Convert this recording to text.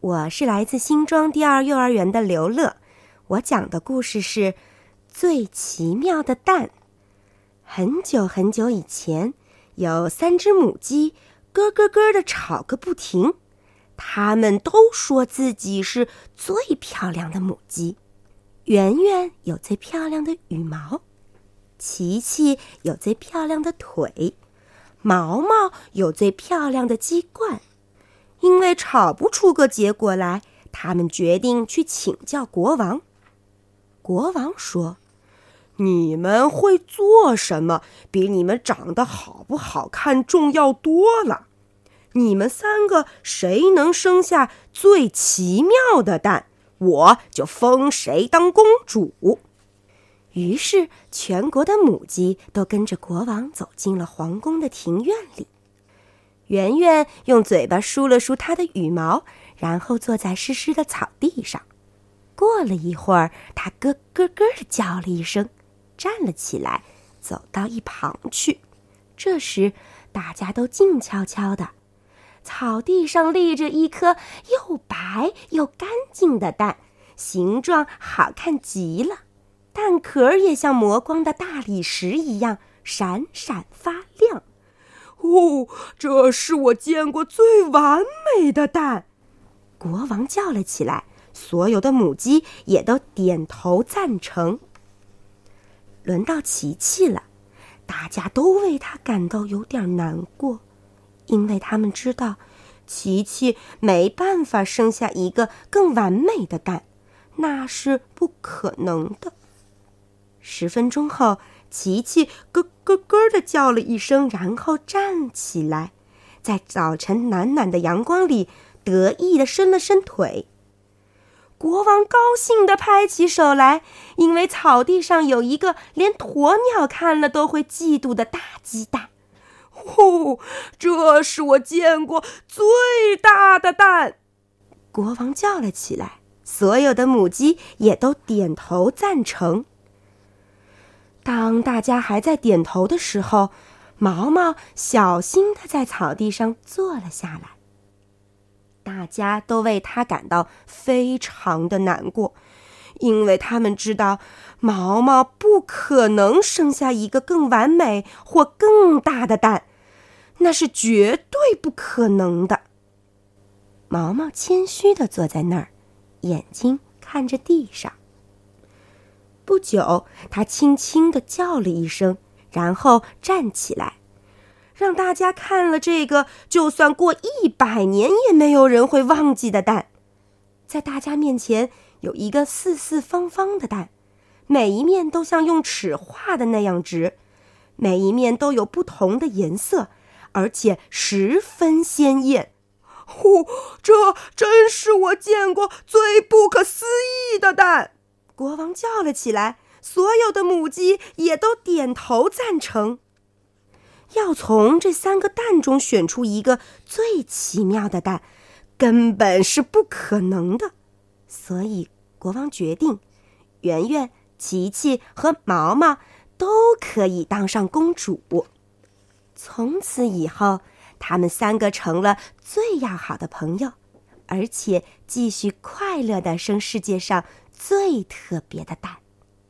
我是来自新庄第二幼儿园的刘乐，我讲的故事是《最奇妙的蛋》。很久很久以前，有三只母鸡，咯咯咯的吵个不停。它们都说自己是最漂亮的母鸡。圆圆有最漂亮的羽毛，琪琪有最漂亮的腿，毛毛有最漂亮的鸡冠。吵不出个结果来，他们决定去请教国王。国王说：“你们会做什么，比你们长得好不好看重要多了。你们三个谁能生下最奇妙的蛋？”我就封谁当公主。于是，全国的母鸡都跟着国王走进了皇宫的庭院里。圆圆用嘴巴梳了梳它的羽毛，然后坐在湿湿的草地上。过了一会儿，它咯咯咯的叫了一声，站了起来，走到一旁去。这时，大家都静悄悄的。草地上立着一颗又白又干净的蛋，形状好看极了，蛋壳也像磨光的大理石一样闪闪发亮。哦，这是我见过最完美的蛋！国王叫了起来，所有的母鸡也都点头赞成。轮到琪琪了，大家都为他感到有点难过。因为他们知道，琪琪没办法生下一个更完美的蛋，那是不可能的。十分钟后，琪琪咯咯咯的叫了一声，然后站起来，在早晨暖暖的阳光里得意的伸了伸腿。国王高兴的拍起手来，因为草地上有一个连鸵鸟看了都会嫉妒的大鸡蛋。呼！这是我见过最大的蛋！国王叫了起来，所有的母鸡也都点头赞成。当大家还在点头的时候，毛毛小心的在草地上坐了下来。大家都为他感到非常的难过，因为他们知道毛毛不可能生下一个更完美或更大的蛋。那是绝对不可能的。毛毛谦虚的坐在那儿，眼睛看着地上。不久，他轻轻的叫了一声，然后站起来，让大家看了这个就算过一百年也没有人会忘记的蛋。在大家面前有一个四四方方的蛋，每一面都像用尺画的那样直，每一面都有不同的颜色。而且十分鲜艳，呼！这真是我见过最不可思议的蛋！国王叫了起来，所有的母鸡也都点头赞成。要从这三个蛋中选出一个最奇妙的蛋，根本是不可能的。所以，国王决定，圆圆、琪琪和毛毛都可以当上公主。从此以后，他们三个成了最要好的朋友，而且继续快乐地生世界上最特别的蛋。